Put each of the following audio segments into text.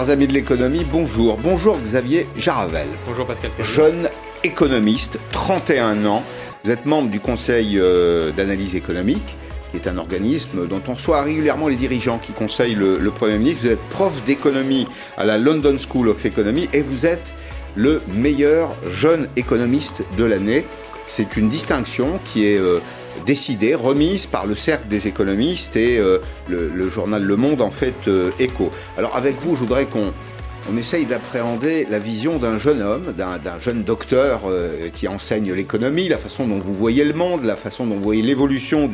Chers amis de l'économie, bonjour. Bonjour Xavier Jaravel. Bonjour Pascal Jeune économiste, 31 ans. Vous êtes membre du Conseil euh, d'analyse économique, qui est un organisme dont on reçoit régulièrement les dirigeants qui conseillent le, le Premier ministre. Vous êtes prof d'économie à la London School of Economy et vous êtes le meilleur jeune économiste de l'année. C'est une distinction qui est euh, décidée, remise par le Cercle des économistes et euh, le, journal Le Monde en fait euh, écho. Alors avec vous, je voudrais qu'on on essaye d'appréhender la vision d'un jeune homme, d'un jeune docteur euh, qui enseigne l'économie, la façon dont vous voyez le monde, la façon dont vous voyez l'évolution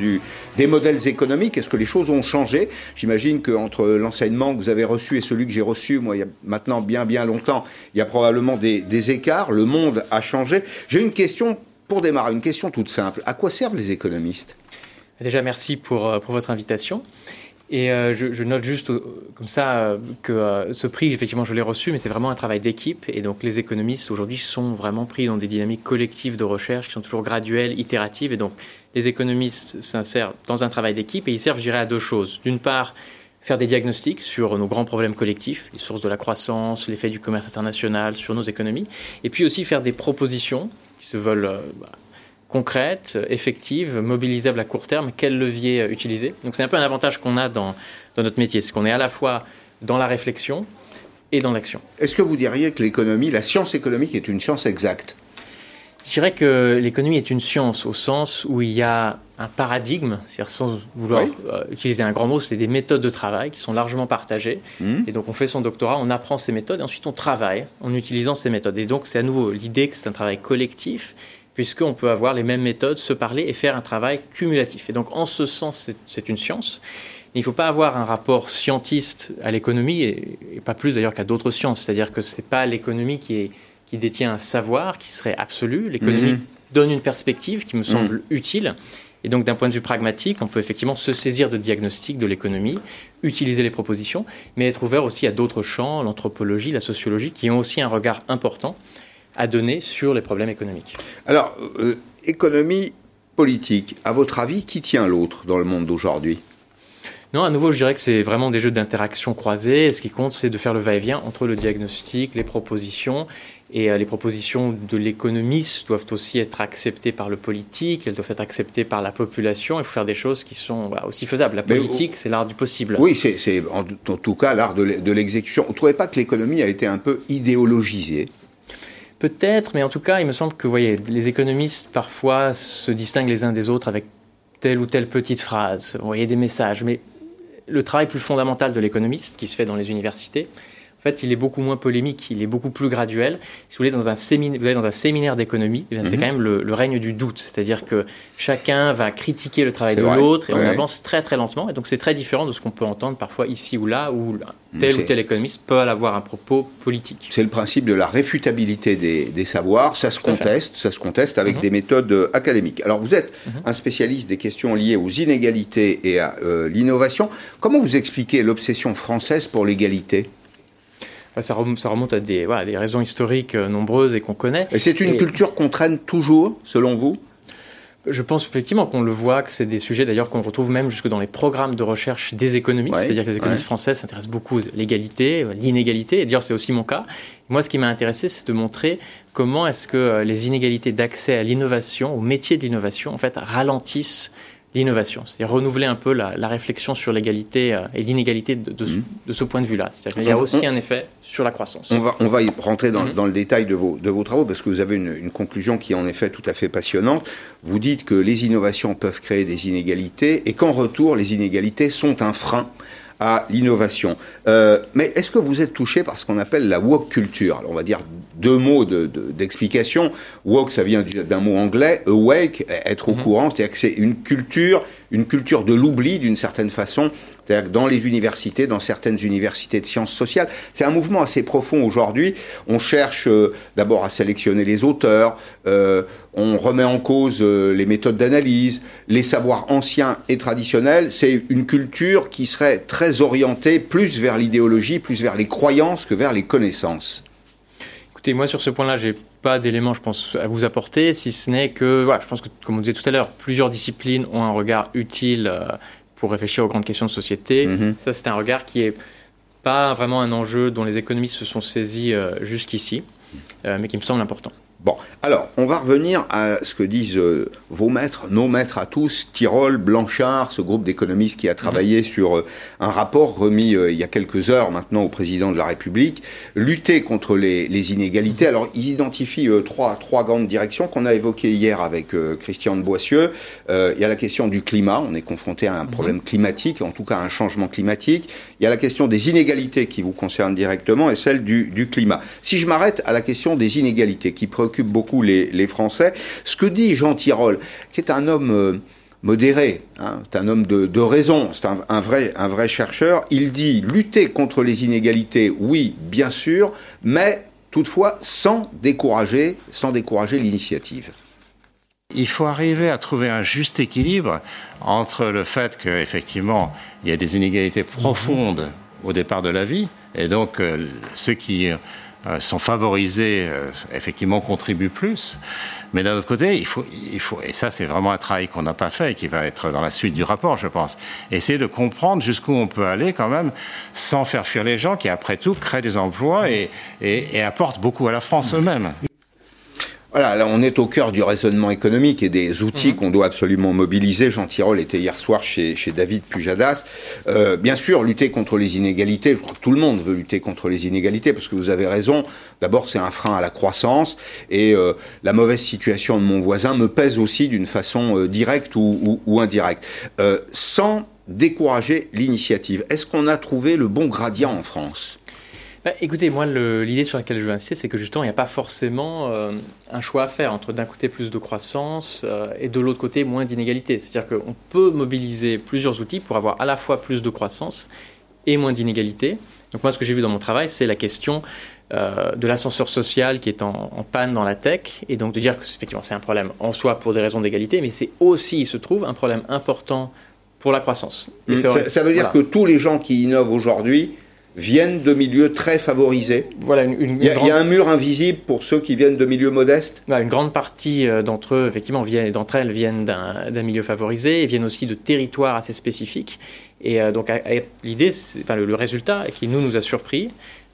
des modèles économiques. Est-ce que les choses ont changé? J'imagine qu'entre l'enseignement que vous avez reçu et celui que j'ai reçu, moi, il y a maintenant bien, bien longtemps, il y a probablement des écarts. Le monde a changé. J'ai une question pour démarrer, une question toute simple. À quoi servent les économistes? Déjà, merci pour, euh, pour votre invitation. Et euh, je, note juste euh, comme ça que ce prix, effectivement, je l'ai reçu, mais c'est vraiment un travail d'équipe. Et donc, les économistes aujourd'hui sont vraiment pris dans des dynamiques collectives de recherche qui sont toujours graduelles, itératives. Et donc, les économistes s'insèrent dans un travail d'équipe et ils servent, je dirais, à deux choses. D'une part, faire des diagnostics sur nos grands problèmes collectifs, les sources de la croissance, l'effet du commerce international sur nos économies, et puis aussi faire des propositions qui se veulent euh, bah, concrètes, effectives, mobilisables à court terme, quel levier euh, utiliser? Donc c'est un peu un avantage qu'on a dans, dans notre métier, c'est qu'on est à la fois dans la réflexion et dans l'action. Est-ce que vous diriez que l'économie, la science économique est une science exacte? Je dirais que l'économie est une science au sens où il y a un paradigme, c'est-à-dire sans vouloir Oui. euh, utiliser un grand mot, c'est des méthodes de travail qui sont largement partagées. Hmm Et donc on fait son doctorat, on apprend ces méthodes et ensuite on travaille en utilisant ces méthodes. Et donc c'est à nouveau l'idée que c'est un travail collectif puisqu'on peut avoir les mêmes méthodes, se parler et faire un travail cumulatif. Et donc en ce sens, c'est- c'est une science. Il ne faut pas avoir un rapport scientiste à l'économie, et, et pas plus d'ailleurs qu'à d'autres sciences. C'est-à-dire que ce n'est pas l'économie qui, est- qui détient un savoir qui serait absolu. L'économie Mhm. donne une perspective qui me semble utile. Et donc, d'un point de vue pragmatique, on peut effectivement se saisir de diagnostics de l'économie, utiliser les propositions, mais être ouvert aussi à d'autres champs, l'anthropologie, la sociologie, qui ont aussi un regard important à donner sur les problèmes économiques. Alors, euh, économie politique, à votre avis, qui tient l'autre dans le monde d'aujourd'hui? Non, à nouveau, je dirais que c'est vraiment des jeux d'interaction croisés. Et ce qui compte, c'est de faire le va-et-vient entre le diagnostic, les propositions. Et euh, les propositions de l'économiste doivent aussi être acceptées par le politique, elles doivent être acceptées par la population. Il faut faire des choses qui sont voilà, aussi faisables. La politique, c'est l'art du possible. Oui, c'est en, en tout cas l'art de l'e- de l'exécution. Vous ne trouvez pas que l'économie a été un peu idéologisée Peut-être, mais en tout cas, il me semble que vous voyez, les économistes parfois se distinguent les uns des autres avec telle ou telle petite phrase, vous voyez des messages, mais le travail plus fondamental de l'économiste qui se fait dans les universités, fait, il est beaucoup moins polémique, il est beaucoup plus graduel. Si vous voulez, dans un séminaire, vous allez dans un séminaire d'économie, eh c'est Mhm. quand même le, le règne du doute, c'est-à-dire que chacun va critiquer le travail de l'autre et on avance très très lentement. Et donc c'est très différent de ce qu'on peut entendre parfois ici ou là, où tel ou tel économiste peut avoir un propos politique. C'est le principe de la réfutabilité des, des savoirs. Ça se Tout conteste, ça se conteste avec Mhm. des méthodes euh, académiques. Alors vous êtes Mhm. un spécialiste des questions liées aux inégalités et à euh, l'innovation. Comment vous expliquez l'obsession française pour l'égalité? Ça, remonte, ça remonte à des, voilà, des raisons historiques euh, nombreuses et qu'on connaît. Et c'est une Et- culture qu'on traîne toujours, selon vous? Je pense effectivement qu'on le voit, que c'est des sujets d'ailleurs qu'on retrouve même jusque dans les programmes de recherche des économistes. Ouais, C'est-à-dire que les économistes ouais. français s'intéressent beaucoup à l'égalité, à l'inégalité. Et d'ailleurs, c'est aussi mon cas. Moi, ce qui m'a intéressé, c'est de montrer comment est-ce que euh, les inégalités d'accès à l'innovation, au métier de l'innovation, en fait, ralentissent l'innovation. C'est-à-dire renouveler un peu la, la réflexion sur l'égalité euh, et l'inégalité de, de ce- de ce point de vue-là. C'est-à-dire qu'il y a aussi un effet sur la croissance. On va, on va y rentrer dans, Mhm. dans le détail de vos, de vos travaux parce que vous avez une, une conclusion qui est en effet tout à fait passionnante. Vous dites que les innovations peuvent créer des inégalités et qu'en retour, les inégalités sont un frein à l'innovation. Euh, mais est-ce que vous êtes touché par ce qu'on appelle la woke culture Alors on va dire deux mots de- de- d'explication. woke, ça vient du- d'un mot anglais. Awake, être au Mhm. courant, c'est-à-dire que c'est une culture, une culture de l'oubli d'une certaine façon. C'est-à-dire que dans les universités, dans certaines universités de sciences sociales, c'est un mouvement assez profond aujourd'hui. On cherche euh, d'abord à sélectionner les auteurs, euh, on remet en cause euh, les méthodes d'analyse, les savoirs anciens et traditionnels. C'est une culture qui serait très orientée plus vers l'idéologie, plus vers les croyances que vers les connaissances. Écoutez, moi sur ce point-là, j'ai pas d'éléments, je pense, à vous apporter, si ce n'est que, voilà, je pense que, comme on disait tout à l'heure, plusieurs disciplines ont un regard utile euh, pour réfléchir aux grandes questions de société. Mhm. Ça, c'est un regard qui est pas vraiment un enjeu dont les économistes se sont saisis jusqu'ici, mais qui me semble important. Bon, alors, on va revenir à ce que disent euh, vos maîtres, nos maîtres à tous, Tirol, Blanchard, ce groupe d'économistes qui a travaillé mhm. sur euh, un rapport remis euh, il y a quelques heures maintenant au président de la République, lutter contre les, inégalités. Alors, ils identifient trois, trois grandes directions qu'on a évoquées hier avec Christian de Boissieu. il y a la question du climat, on est confronté à un mhm. problème climatique, en tout cas à un changement climatique. Il y a la question des inégalités qui vous concernent directement et celle du, du climat. Si je m'arrête à la question des inégalités qui préoccupent beaucoup les, Français. Ce que dit Jean Tirole, qui est un homme euh, modéré, hein, un homme de, raison, c'est un, vrai, chercheur, il dit lutter contre les inégalités, oui, bien sûr, mais toutefois sans décourager, sans décourager l'initiative. Il faut arriver à trouver un juste équilibre entre le fait qu'effectivement, il y a des inégalités profondes au départ de la vie, et donc euh, ceux qui sont favorisés, euh, effectivement, contribuent plus. Mais d'un autre côté, il faut, il faut, et ça c'est vraiment un travail qu'on n'a pas fait et qui va être dans la suite du rapport, je pense, essayer de comprendre jusqu'où on peut aller quand même sans faire fuir les gens qui, après tout, créent des emplois et, et, et apportent beaucoup à la France eux-mêmes. Voilà, là on est au cœur du raisonnement économique et des outils mhm. qu'on doit absolument mobiliser. Jean Tirole était hier soir chez, chez David Pujadas. Euh, bien sûr, lutter contre les inégalités, je crois que tout le monde veut lutter contre les inégalités, parce que vous avez raison, d'abord c'est un frein à la croissance, et euh, la mauvaise situation de mon voisin me pèse aussi d'une façon euh, directe ou, ou, ou indirecte. Euh, sans décourager l'initiative, est-ce qu'on a trouvé le bon gradient en France? Bah, écoutez, moi, l'idée sur laquelle je veux insister, c'est que justement, il n'y a pas forcément euh, un choix à faire entre d'un côté plus de croissance euh, et de l'autre côté moins d'inégalité. C'est-à-dire qu'on peut mobiliser plusieurs outils pour avoir à la fois plus de croissance et moins d'inégalité. Donc moi, ce que j'ai vu dans mon travail, c'est la question euh, de l'ascenseur social qui est en, en, panne dans la tech, et donc de dire que effectivement c'est un problème en soi pour des raisons d'égalité, mais c'est aussi, il se trouve, un problème important pour la croissance. Mmh. ça, veut dire que tous les gens qui innovent aujourd'hui viennent de milieux très favorisés. Voilà, il, y a, un mur invisible pour ceux qui viennent de milieux modestes. une grande partie euh, d'entre eux, effectivement, d'entre elles viennent d'un milieu favorisé et viennent aussi de territoires assez spécifiques. Et euh, donc l'idée, enfin, le, résultat qui nous nous a surpris,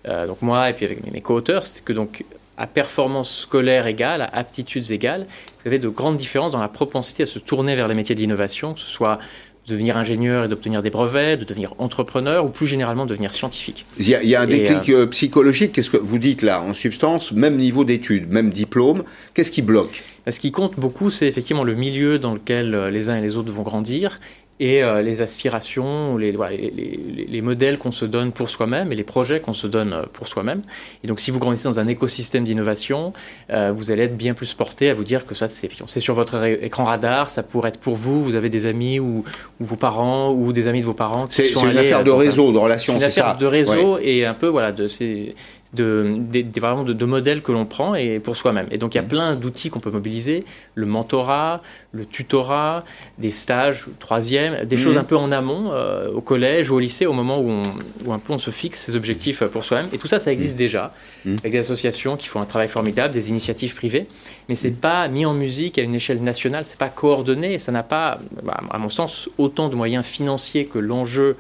euh, donc moi et puis avec mes co-auteurs, c'est que donc à performance scolaire égale, à aptitudes égales, vous avez de grandes différences dans la propensité à se tourner vers les métiers d'innovation, que ce soit de devenir ingénieur et d'obtenir des brevets, de devenir entrepreneur ou plus généralement de devenir scientifique. Il y a, un déclic euh, euh, psychologique. Qu'est-ce que vous dites là En substance, même niveau d'études, même diplôme, qu'est-ce qui bloque? Ce qui compte beaucoup, c'est effectivement le milieu dans lequel euh, les uns et les autres vont grandir et euh, les aspirations, les, les, les, modèles qu'on se donne pour soi-même et les projets qu'on se donne euh, pour soi-même. Et donc, si vous grandissez dans un écosystème d'innovation, euh, vous allez être bien plus porté à vous dire que ça, c'est sur votre écran radar, ça pourrait être pour vous, vous avez des amis ou, vos parents ou des amis de vos parents qui sont C'est une affaire de réseau, de relation, c'est ça. une affaire de réseau et un peu, voilà, de ces de, de, vraiment de, modèles que l'on prend et pour soi-même. Et donc il y a mm. plein d'outils qu'on peut mobiliser, le mentorat, le tutorat, des stages, troisième, des choses un peu en amont, euh, au collège ou au lycée, au moment où, on, où, un peu on se fixe ses objectifs pour soi-même. Et tout ça, ça existe mm. déjà, avec des associations qui font un travail formidable, des initiatives privées, mais c'est pas mis en musique à une échelle nationale, c'est pas coordonné, ça n'a pas, bah, à mon sens, autant de moyens financiers que l'enjeu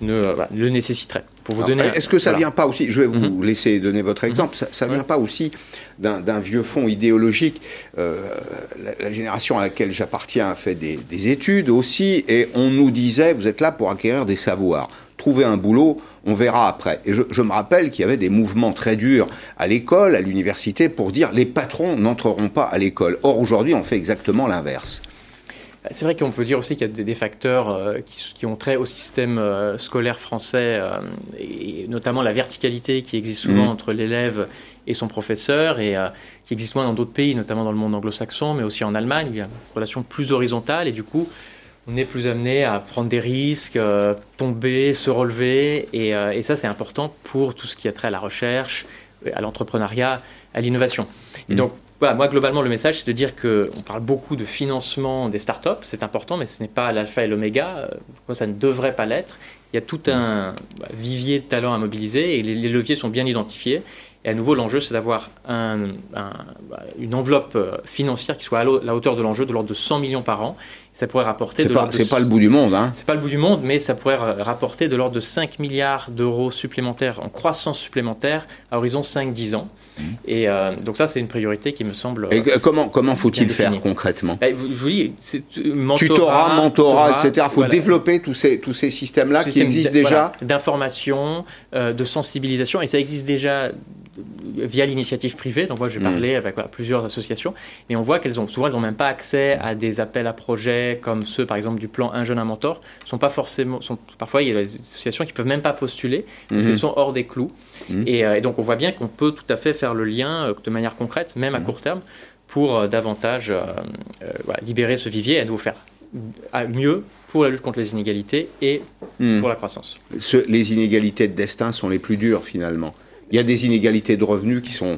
ne, bah, le nécessiterait. Pour vous donner. Est-ce que ça ne vient pas aussi Je vais vous mhm. laisser donner votre mhm. exemple. Ça, ne vient pas aussi d'un vieux fond idéologique. Euh, la, génération à laquelle j'appartiens a fait des, études aussi, et on nous disait vous êtes là pour acquérir des savoirs. Trouver un boulot, on verra après. Et je, je me rappelle qu'il y avait des mouvements très durs à l'école, à l'université, pour dire les patrons n'entreront pas à l'école. Or aujourd'hui, on fait exactement l'inverse. C'est vrai qu'on peut dire aussi qu'il y a des, facteurs euh, qui, ont trait au système euh, scolaire français, euh, et notamment la verticalité qui existe souvent mmh. entre l'élève et son professeur, et qui existe moins dans d'autres pays, notamment dans le monde anglo-saxon, mais aussi en Allemagne, où il y a une relation plus horizontale, et du coup, on est plus amené à prendre des risques, tomber, se relever, et, et ça c'est important pour tout ce qui a trait à la recherche, à l'entrepreneuriat, à l'innovation. Et mmh. Donc moi, globalement, le message, c'est de dire qu'on parle beaucoup de financement des startups, c'est important, mais ce n'est pas l'alpha et l'oméga, euh, ça ne devrait pas l'être. Il y a tout un bah, vivier de talents à mobiliser et les, leviers sont bien identifiés. Et à nouveau, l'enjeu, c'est d'avoir un, bah, une enveloppe euh, financière qui soit à la hauteur de l'enjeu, de l'ordre de 100 millions par an, Ça pourrait rapporter. C'est pas, pas le bout du monde, hein. C'est pas le bout du monde, mais ça pourrait rapporter de l'ordre de 5 milliards d'euros supplémentaires en croissance supplémentaire à horizon 5-10 ans. Mmh. Et euh, donc ça, c'est une priorité qui me semble. Et comment comment faut-il faire concrètement bah, Je vous dis, mentorat, tutorat, mentorat, etc. Il faut développer tous ces tous ces systèmes-là qui existent déjà. D'information, euh, de sensibilisation, et ça existe déjà via l'initiative privée. Donc moi, j'ai mm. parlé avec plusieurs associations, mais on voit qu'elles ont souvent, elles n'ont même pas accès à des appels à projets comme ceux, par exemple, du plan Un jeune, un mentor. Sont pas forcément, sont, parfois, il y a des associations qui peuvent même pas postuler parce mm-hmm. qu'elles sont hors des clous. Mm. Euh, et, donc, on voit bien qu'on peut tout à fait faire le lien euh, de manière concrète, même à mm. court terme, pour euh, davantage libérer ce vivier et nous faire mieux pour la lutte contre les inégalités et pour la croissance. les inégalités de destin sont les plus dures finalement. Il y a des inégalités de revenus qui sont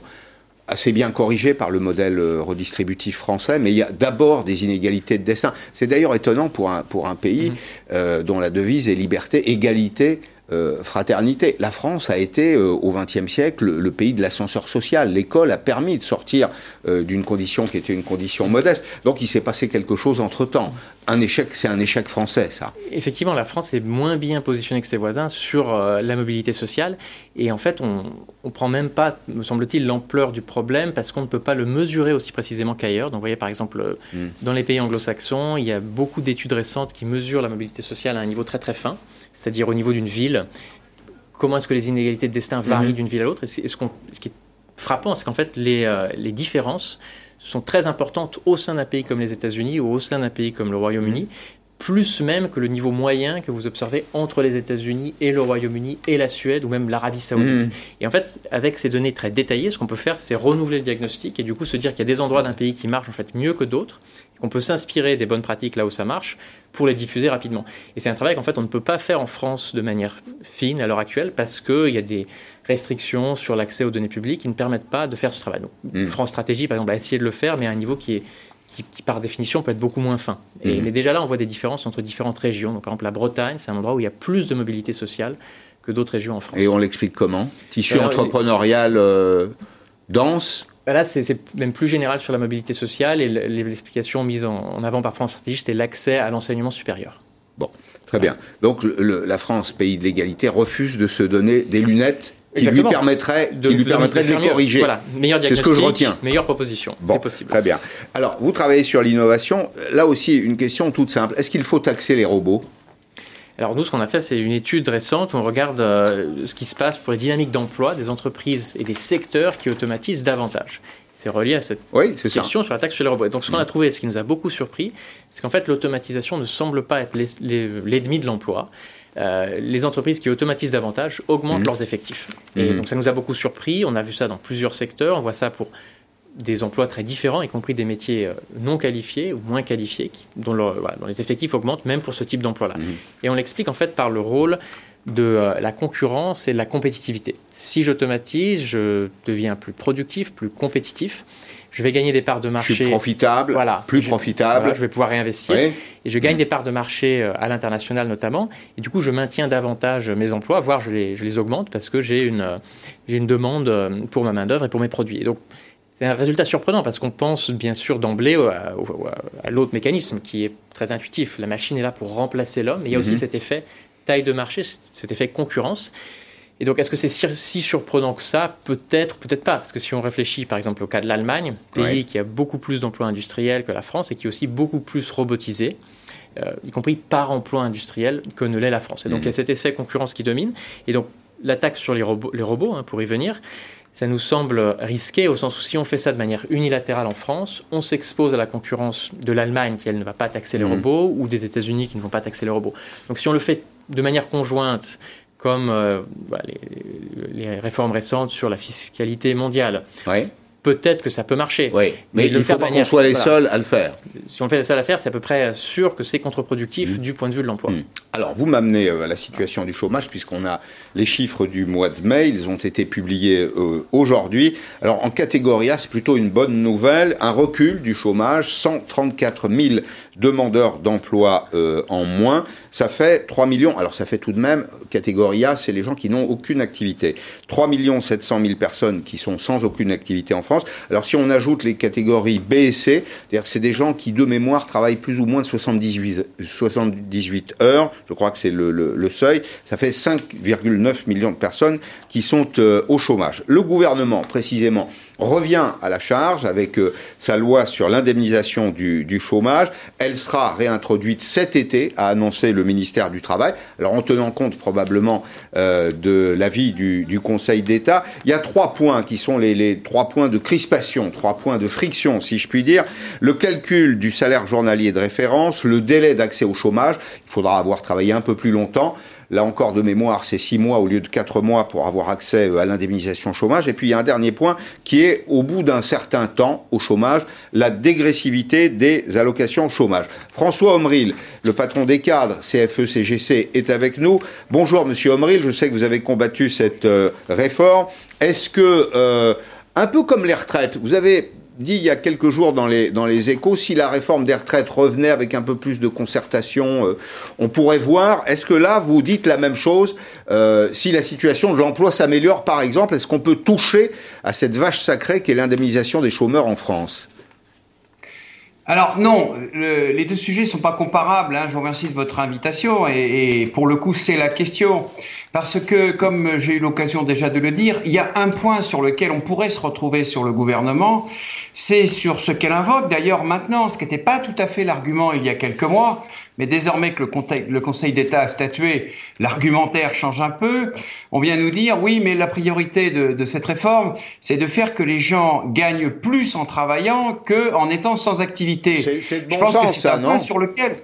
assez bien corrigées par le modèle euh, redistributif français, mais il y a d'abord des inégalités de destin. C'est d'ailleurs étonnant pour un, pour un pays mmh. euh, dont la devise est liberté, égalité, euh, fraternité. La France a été euh, au XXe siècle le, pays de l'ascenseur social. L'école a permis de sortir euh, d'une condition qui était une condition modeste. Donc il s'est passé quelque chose entre temps. Un échec, c'est un échec français, ça. Effectivement, la France est moins bien positionnée que ses voisins sur la mobilité sociale. Et en fait, on ne prend même pas, me semble-t-il, l'ampleur du problème parce qu'on ne peut pas le mesurer aussi précisément qu'ailleurs. Donc, vous voyez, par exemple, hmm. dans les pays anglo-saxons, il y a beaucoup d'études récentes qui mesurent la mobilité sociale à un niveau très très fin c'est-à-dire au niveau d'une ville, comment est-ce que les inégalités de destin varient mhm. d'une ville à l'autre. Et, ce, qui est frappant, c'est qu'en fait, euh, les, différences sont très importantes au sein d'un pays comme les États-Unis ou au sein d'un pays comme le Royaume-Uni, mhm. Plus même que le niveau moyen que vous observez entre les États-Unis et le Royaume-Uni et la Suède ou même l'Arabie saoudite. Mhm. Et en fait, avec ces données très détaillées, ce qu'on peut faire, c'est renouveler le diagnostic et du coup se dire qu'il y a des endroits d'un pays qui marchent en fait mieux que d'autres qu'on peut s'inspirer des bonnes pratiques là où ça marche pour les diffuser rapidement. Et c'est un travail qu'en fait on ne peut pas faire en France de manière fine à l'heure actuelle parce qu'il y a des restrictions sur l'accès aux données publiques qui ne permettent pas de faire ce travail. Donc, hmm. France Stratégie, par exemple, a essayé de le faire, mais à un niveau qui est qui, par définition peut être beaucoup moins fin. Et, hmm. Mais déjà là, on voit des différences entre différentes régions. Donc, par exemple, la Bretagne, c'est un endroit où il y a plus de mobilité sociale que d'autres régions en France. Et on l'explique comment? Tissu entrepreneurial euh, dense? Bah là, c'est même plus général sur la mobilité sociale et l'explication mise en, avant par France Stratégie, c'était l'accès à l'enseignement supérieur. Bon, très bien. Donc la France, pays de l'égalité, refuse de se donner des lunettes qui lui permettraient de, lui permettrait de les corriger. Voilà, meilleur C'est ce que je retiens. Meilleure proposition, c'est possible. Très bien. Alors, vous travaillez sur l'innovation. Là aussi, une question toute simple. Est-ce qu'il faut taxer les robots? Alors nous, ce qu'on a fait, c'est une étude récente où on regarde euh, ce qui se passe pour les dynamiques d'emploi des entreprises et des secteurs qui automatisent davantage. C'est relié à cette question sur la taxe sur les robots. donc ce qu'on a mm. trouvé, ce qui nous a beaucoup surpris, c'est qu'en fait l'automatisation ne semble pas être l'ennemi de l'emploi. Euh, les entreprises qui automatisent davantage augmentent mm. leurs effectifs. Et mm. donc ça nous a beaucoup surpris. On a vu ça dans plusieurs secteurs. On voit ça pour des emplois très différents, y compris des métiers euh, non qualifiés ou moins qualifiés, dont, les effectifs augmentent même pour ce type d'emploi-là. Mmh. Et on l'explique en fait par le rôle de euh, la concurrence et de la compétitivité. Si j'automatise, je deviens plus productif, plus compétitif. Je vais gagner des parts de marché. Plus profitable, voilà, plus profitable. je vais pouvoir réinvestir. Et je gagne mmh. des parts de marché euh, à l'international notamment. Et du coup, je maintiens davantage mes emplois, voire je les, je les augmente parce que j'ai une, j'ai une demande pour ma main-d'œuvre et pour mes produits. donc, c'est un résultat surprenant parce qu'on pense bien sûr d'emblée à, l'autre mécanisme qui est très intuitif. La machine est là pour remplacer l'homme, mais il y a aussi mhm. cet effet taille de marché, cet effet concurrence. Et donc, est-ce que c'est si, surprenant que ça? Peut-être, peut-être pas. Parce que si on réfléchit, par exemple, au cas de l'Allemagne, pays qui a beaucoup plus d'emplois industriels que la France et qui est aussi beaucoup plus robotisé, euh, y compris par emploi industriel, que ne l'est la France. Et donc, il y a mhm. cet effet concurrence qui domine. Et donc, la taxe sur les robots, les robots hein, pour y venir, ça nous semble risqué au sens où si on fait ça de manière unilatérale en France, on s'expose à la concurrence de l'Allemagne qui, elle, ne va pas taxer les mmh. robots, ou des États-Unis qui ne vont pas taxer les robots. Donc si on le fait de manière conjointe, comme euh, bah, les, réformes récentes sur la fiscalité mondiale, peut-être que ça peut marcher. Oui, mais, il ne faut pas qu'on soit les seuls à le faire. Si on fait les seuls à le faire, c'est à peu près sûr que c'est contre-productif mmh. du point de vue de l'emploi. Mmh. Alors, vous m'amenez euh, à la situation du chômage, puisqu'on a les chiffres du mois de mai, ils ont été publiés euh, aujourd'hui. Alors, en catégorie A, c'est plutôt une bonne nouvelle, un recul du chômage, 134 000 demandeurs d'emploi euh, en moins, ça fait 3 millions. Alors ça fait tout de même, catégorie A, c'est les gens qui n'ont aucune activité. 3 700 000 personnes qui sont sans aucune activité en France. Alors si on ajoute les catégories B et C, c'est-à-dire c'est des gens qui de mémoire travaillent plus ou moins de 78, 78 heures, je crois que c'est le, seuil, ça fait 5,9 millions de personnes qui sont euh, au chômage. Le gouvernement, précisément, revient à la charge avec euh, sa loi sur l'indemnisation du, chômage. Sera réintroduite cet été, a annoncé le ministère du Travail. Alors en tenant compte probablement euh, de l'avis du, Conseil d'État, il y a trois points qui sont les, trois points de crispation, trois points de friction, si je puis dire. Le calcul du salaire journalier de référence, le délai d'accès au chômage. Il faudra avoir travaillé un peu plus longtemps. Là encore, de mémoire, c'est six mois au lieu de quatre mois pour avoir accès euh, à l'indemnisation chômage. Et puis, il y a un dernier point qui est, au bout d'un certain temps au chômage, la dégressivité des allocations chômage. François Omril, le patron des cadres CFE-CGC, est avec nous. Bonjour, monsieur Omril. Je sais que vous avez combattu cette euh, réforme. Est-ce que, euh, un peu comme les retraites, vous avez dit il y a quelques jours dans les, dans les échos, si la réforme des retraites revenait avec un peu plus de concertation, euh, on pourrait voir. Est-ce que là, vous dites la même chose euh, Si la situation de l'emploi s'améliore, par exemple, est-ce qu'on peut toucher à cette vache sacrée qui est l'indemnisation des chômeurs en France? Alors non, les deux sujets ne sont pas comparables. Hein. Je vous remercie de votre invitation et pour le coup c'est la question. Parce que, comme j'ai eu l'occasion déjà de le dire, il y a un point sur lequel on pourrait se retrouver sur le gouvernement, c'est sur ce qu'elle invoque d'ailleurs maintenant, ce qui n'était pas tout à fait l'argument il y a quelques mois, mais désormais que le, Conseil d'État a statué, l'argumentaire change un peu. On vient nous dire, oui, mais la priorité de, cette réforme, c'est de faire que les gens gagnent plus en travaillant qu'en étant sans activité. C'est de bon sens, ça, non? Sur lequel...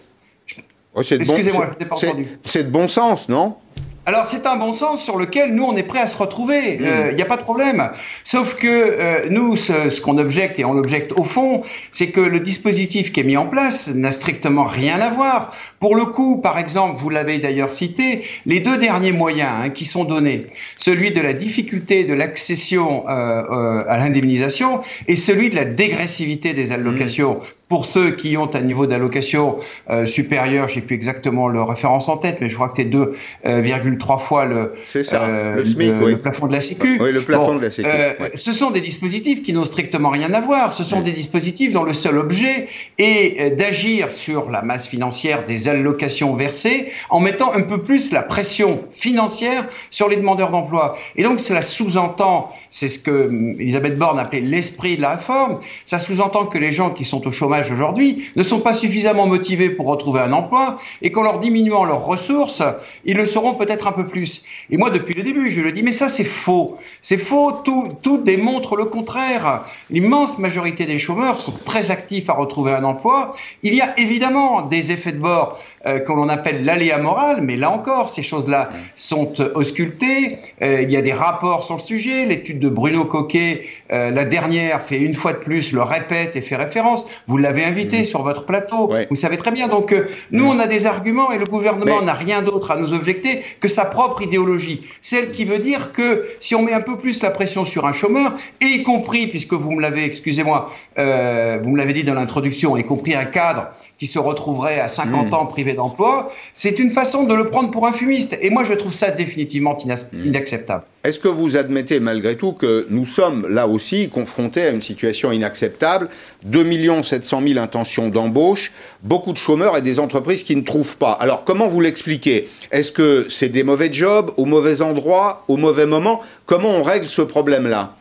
Entendu. C'est de bon sens, non? Alors c'est un bon sens sur lequel nous on est prêt à se retrouver. Il mmh. n'y a pas de problème. Sauf que euh, nous, ce, ce qu'on objecte et on objecte au fond, c'est que le dispositif qui est mis en place n'a strictement rien à voir. Pour le coup, par exemple, vous l'avez d'ailleurs cité, les deux derniers moyens hein, qui sont donnés, celui de la difficulté de l'accession euh, euh, à l'indemnisation et celui de la dégressivité des allocations. Mmh pour ceux qui ont un niveau d'allocation euh, supérieur, je sais plus exactement le référence en tête, mais je crois que c'est 2,3 euh, fois le, euh, le, SMIC, le, plafond de la Sécu. Oui, le plafond de la Sécu. Euh, ce sont des dispositifs qui n'ont strictement rien à voir. Ce sont des dispositifs dont le seul objet est d'agir sur la masse financière des allocations versées en mettant un peu plus la pression financière sur les demandeurs d'emploi. Et donc cela sous-entend, c'est ce que hum, Elisabeth Borne appelait l'esprit de la réforme, ça sous-entend que les gens qui sont au chômage aujourd'hui ne sont pas suffisamment motivés pour retrouver un emploi et qu'en leur diminuant leurs ressources, ils le seront peut-être un peu plus. Et moi, depuis le début, je le dis, mais ça, c'est faux. C'est faux. Tout, tout démontre le contraire. L'immense majorité des chômeurs sont très actifs à retrouver un emploi. Il y a évidemment des effets de bord euh, que l'on appelle l'aléa moral, mais là encore, ces choses-là sont auscultées. Euh, il y a des rapports sur le sujet. L'étude de Bruno Coquet, euh, la dernière, fait une fois de plus, le répète et fait référence. Vous l'avez invité mhm. sur votre plateau. Vous savez très bien. Donc, euh, nous, on a des arguments et le gouvernement n'a rien d'autre à nous objecter que sa propre idéologie. Celle qui veut dire que si on met un peu plus la pression sur un chômeur, et y compris, puisque vous me l'avez, excusez-moi, euh, vous me l'avez dit dans l'introduction, y compris un cadre qui se retrouverait à 50 mhm. ans privé d'emploi, c'est une façon de le prendre pour un fumiste. Et moi, je trouve ça définitivement mhm. inacceptable. Est-ce que vous admettez malgré tout que nous sommes là aussi confrontés à une situation inacceptable? 2 700 000 intentions d'embauche, beaucoup de chômeurs et des entreprises qui ne trouvent pas. Alors comment vous l'expliquez? Est-ce que c'est des mauvais jobs, au mauvais endroit, au mauvais moment? Comment on règle ce problème-là?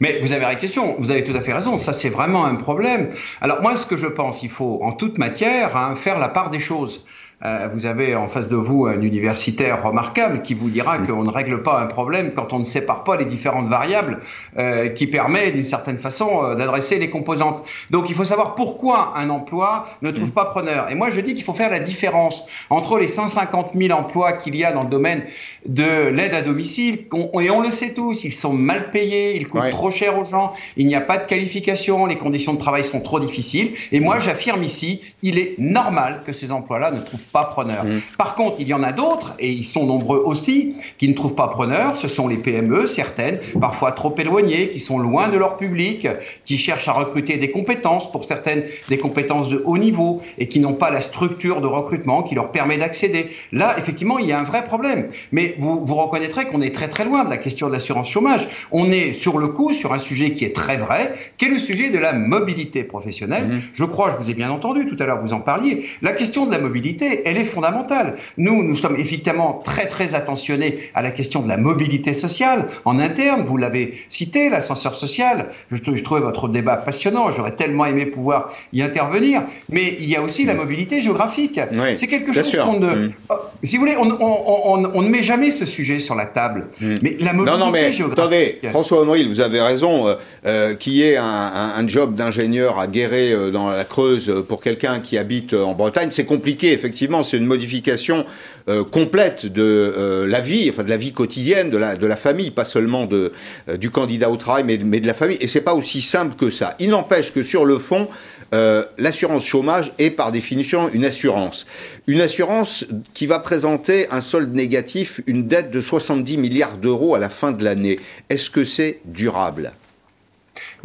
Mais vous avez question, vous avez tout à fait raison, ça c'est vraiment un problème. Alors moi ce que je pense, il faut en toute matière hein, faire la part des choses. Euh, vous avez en face de vous un universitaire remarquable qui vous dira qu'on ne règle pas un problème quand on ne sépare pas les différentes variables euh, qui permet d'une certaine façon euh, d'adresser les composantes. Donc il faut savoir pourquoi un emploi ne trouve pas preneur. Et moi je dis qu'il faut faire la différence entre les 150 000 emplois qu'il y a dans le domaine de l'aide à domicile, et on le sait tous, ils sont mal payés, ils coûtent trop cher aux gens, il n'y a pas de qualification, les conditions de travail sont trop difficiles. Et moi j'affirme ici, il est normal que ces emplois-là ne trouvent pas preneur. Mmh. Par contre, il y en a d'autres, et ils sont nombreux aussi, qui ne trouvent pas preneur. Ce sont les PME, certaines, parfois trop éloignées, qui sont loin de leur public, qui cherchent à recruter des compétences, pour certaines des compétences de haut niveau, et qui n'ont pas la structure de recrutement qui leur permet d'accéder. Là, effectivement, il y a un vrai problème. Mais vous, vous reconnaîtrez qu'on est très très loin de la question de l'assurance chômage. On est sur le coup sur un sujet qui est très vrai, qui est le sujet de la mobilité professionnelle. Mmh. Je crois, je vous ai bien entendu tout à l'heure, vous en parliez. La question de la mobilité, elle est fondamentale. Nous, nous sommes effectivement très très attentionnés à la question de la mobilité sociale en interne. Vous l'avez cité, l'ascenseur social. Je, je trouvais votre débat passionnant. J'aurais tellement aimé pouvoir y intervenir. Mais il y a aussi la mobilité géographique. C'est quelque chose qu'on ne. Mmh. Oh, si vous voulez, on, on, on, ne met jamais ce sujet sur la table. Mmh. Mais la mobilité non, non, mais, géographique. Attendez, François Honoril, vous avez raison. Euh, euh, qui est un, un, un job d'ingénieur à guérer euh, dans la Creuse pour quelqu'un qui habite en Bretagne, c'est compliqué. Effectivement, c'est une modification euh, complète de euh, la vie, enfin de la vie quotidienne, de la, famille, pas seulement euh, du candidat au travail, mais, mais de la famille. Et c'est pas aussi simple que ça. Il n'empêche que sur le fond, l'assurance chômage est par définition une assurance. Une assurance qui va présenter un solde négatif, une dette de 70 milliards d'euros à la fin de l'année. Est-ce que c'est durable?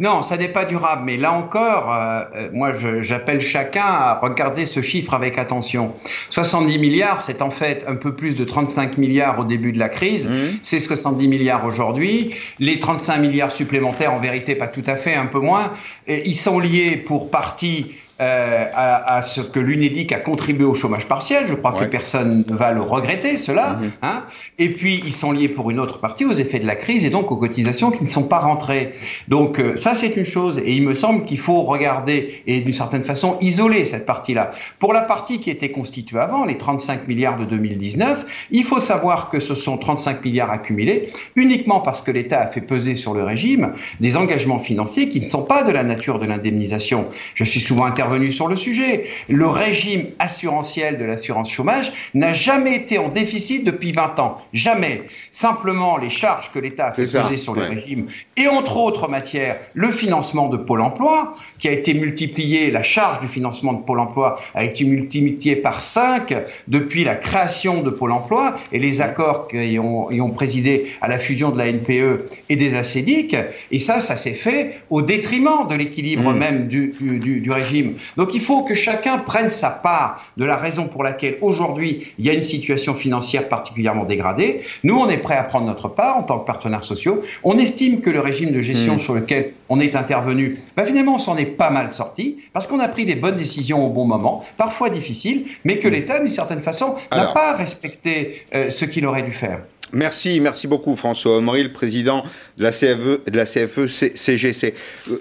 Non, ça n'est pas durable. Mais là encore, euh, euh, moi, j'appelle chacun à regarder ce chiffre avec attention. 70 milliards, c'est en fait un peu plus de 35 milliards au début de la crise. Mmh. C'est 70 milliards aujourd'hui. Les 35 milliards supplémentaires, en vérité, pas tout à fait, un peu moins. Et ils sont liés pour partie euh, à, ce que l'UNEDIC a contribué au chômage partiel. Je crois que personne ne va le regretter, cela. Mhm. Hein. Et puis, ils sont liés pour une autre partie aux effets de la crise et donc aux cotisations qui ne sont pas rentrées. Donc, euh, ça, c'est une chose. Et il me semble qu'il faut regarder et d'une certaine façon isoler cette partie-là. Pour la partie qui était constituée avant, les 35 milliards de 2019, il faut savoir que ce sont 35 milliards accumulés uniquement parce que l'État a fait peser sur le régime des engagements financiers qui ne sont pas de la nature de l'indemnisation. Je suis souvent intervenu revenu sur le sujet. Le régime assurantiel de l'assurance chômage n'a jamais été en déficit depuis 20 ans. Jamais. Simplement, les charges que l'État a fait peser sur le régime, et entre autres matières, le financement de Pôle emploi, qui a été multiplié, la charge du financement de Pôle emploi a été multipliée par 5 depuis la création de Pôle emploi et les accords qui ont, ont présidé à la fusion de la NPE et des ACDIC. Et ça, ça s'est fait au détriment de l'équilibre mmh. même du, du, du régime. Donc il faut que chacun prenne sa part de la raison pour laquelle aujourd'hui il y a une situation financière particulièrement dégradée. Nous, on est prêt à prendre notre part en tant que partenaires sociaux. On estime que le régime de gestion mmh. sur lequel on est intervenu, bah, finalement, on s'en est pas mal sorti parce qu'on a pris des bonnes décisions au bon moment, parfois difficiles, mais que mmh. l'État, d'une certaine façon, n'a pas respecté euh, ce qu'il aurait dû faire. Merci, merci beaucoup François Omril, président de la CFE, de la CFE CGC.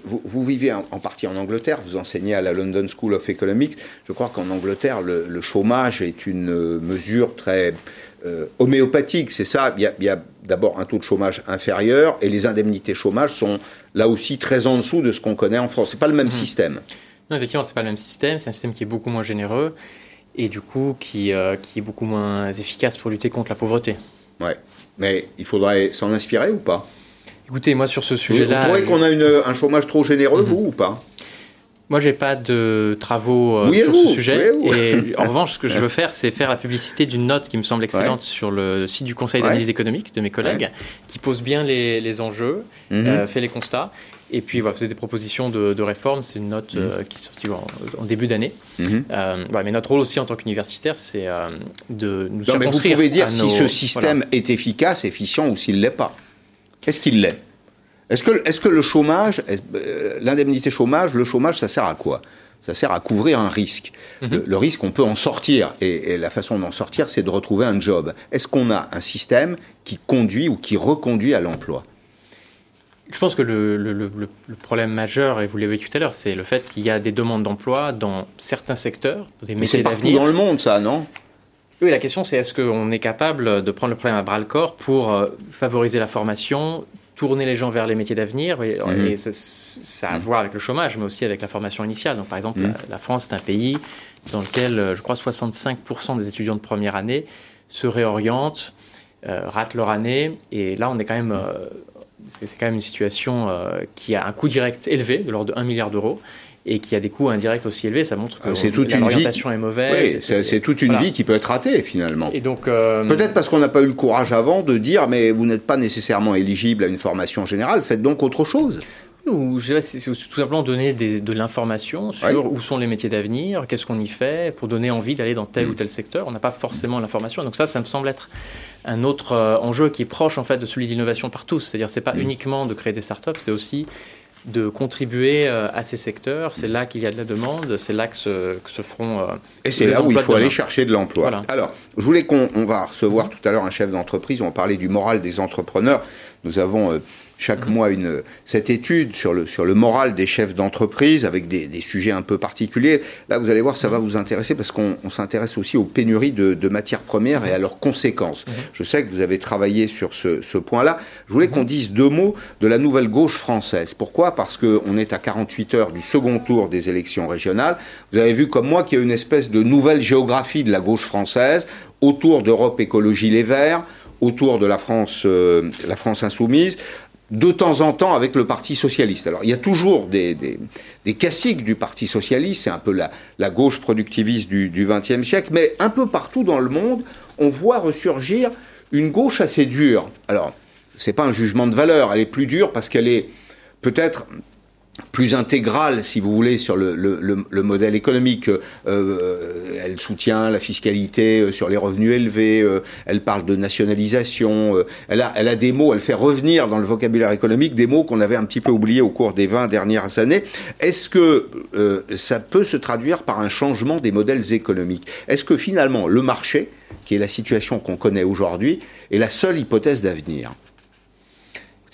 Vous, vivez en, partie en Angleterre, vous enseignez à la London School of Economics. Je crois qu'en Angleterre, le, chômage est une euh, mesure très euh, homéopathique, c'est ça. Il y a, d'abord un taux de chômage inférieur et les indemnités chômage sont là aussi très en dessous de ce qu'on connaît en France. C'est pas le même mmh. système. Non, effectivement, c'est pas le même système. C'est un système qui est beaucoup moins généreux et du coup qui, euh, qui est beaucoup moins efficace pour lutter contre la pauvreté. Ouais. Mais il faudrait s'en inspirer ou pas? Écoutez, moi sur ce sujet-là. Vous, trouvez qu'on a une, un chômage trop généreux, mhm. vous, ou pas? Moi, j'ai pas de travaux euh, sur ce sujet. et en revanche, ce que je veux faire, c'est faire la publicité d'une note qui me semble excellente sur le site du Conseil d'analyse économique de mes collègues, qui pose bien les, les enjeux, mhm. euh, fait les constats, et puis voilà, faisait des propositions de, de réforme. C'est une note mhm. euh, qui est sortie en, début d'année. voilà, mais notre rôle aussi en tant qu'universitaire, c'est de nous non, mais Vous pouvez dire si ce système est efficace, efficient ou s'il l'est pas. Est-ce qu'il l'est? Est-ce que, est que le chômage, euh, l'indemnité chômage, le chômage, ça sert à quoi? Ça sert à couvrir un risque. Mhm. le, risque, on peut en sortir. Et, la façon d'en sortir, c'est de retrouver un job. Est-ce qu'on a un système qui conduit ou qui reconduit à l'emploi? Je pense que le, le, problème majeur, et vous l'avez vu tout à l'heure, c'est le fait qu'il y a des demandes d'emploi dans certains secteurs, des métiers d'avenir. C'est partout dans le monde, ça, non? Oui, la question c'est est-ce qu'on est capable de prendre le problème à bras le corps pour euh, favoriser la formation, tourner les gens vers les métiers d'avenir. Et, mhm. ça, a à voir avec le chômage, mais aussi avec la formation initiale. Donc, par exemple, mhm. la, France, c'est un pays dans lequel, euh, je crois, 65% des étudiants de première année se réorientent, euh, ratent leur année. Et là, on est quand même euh, c'est quand même une situation qui a un coût direct élevé, de l'ordre de 1 milliard d'euros et qui a des coûts indirects aussi élevés, ça montre que ah, l'orientation est mauvaise. c'est toute une vie qui peut être ratée finalement. Et donc peut-être parce qu'on n'a pas eu le courage avant de dire mais vous n'êtes pas nécessairement éligible à une formation générale, faites donc autre chose ou c'est tout simplement donner de l'information sur où sont les métiers d'avenir, qu'est-ce qu'on y fait, pour donner envie d'aller dans tel mm. ou tel secteur. On n'a pas forcément l'information. Donc ça, ça me semble être un autre euh, enjeu qui est proche en fait de celui de l'innovation par tous. C'est-à-dire, c'est pas mm. uniquement de créer des startups, c'est aussi de contribuer euh, à ces secteurs. C'est là qu'il y a de la demande, c'est là que se, que se feront. Euh, et c'est là où il faut aller chercher de l'emploi. Alors, je voulais qu'on va recevoir tout à l'heure un chef d'entreprise. On va parler du moral des entrepreneurs. Nous avons chaque mois une, cette étude sur le, sur le moral des chefs d'entreprise avec des, des, sujets un peu particuliers. Là, vous allez voir, ça va vous intéresser parce qu'on s'intéresse aussi aux pénuries de, de, matières premières et à leurs conséquences. Mhm. Je sais que vous avez travaillé sur ce, ce point-là. Je voulais qu'on mhm. dise deux mots de la nouvelle gauche française. Pourquoi? Parce qu'on est à 48 heures du second tour des élections régionales. Vous avez vu comme moi qu'il y a une espèce de nouvelle géographie de la gauche française autour d'Europe Écologie Les Verts, autour de la France, euh, la France insoumise, de temps en temps avec le Parti socialiste. Alors il y a toujours des, des, du Parti socialiste, c'est un peu la, la, gauche productiviste du XXe siècle, mais un peu partout dans le monde, on voit ressurgir une gauche assez dure. Alors, c'est pas un jugement de valeur, elle est plus dure parce qu'elle est peut-être plus intégrale, si vous voulez, sur le, le, le, modèle économique. Euh, elle soutient la fiscalité euh, sur les revenus élevés, euh, elle parle de nationalisation, euh, elle, a, elle a des mots, elle fait revenir dans le vocabulaire économique des mots qu'on avait un petit peu oubliés au cours des 20 dernières années. Est-ce que ça peut se traduire par un changement des modèles économiques? Est-ce que finalement le marché, qui est la situation qu'on connaît aujourd'hui, est la seule hypothèse d'avenir?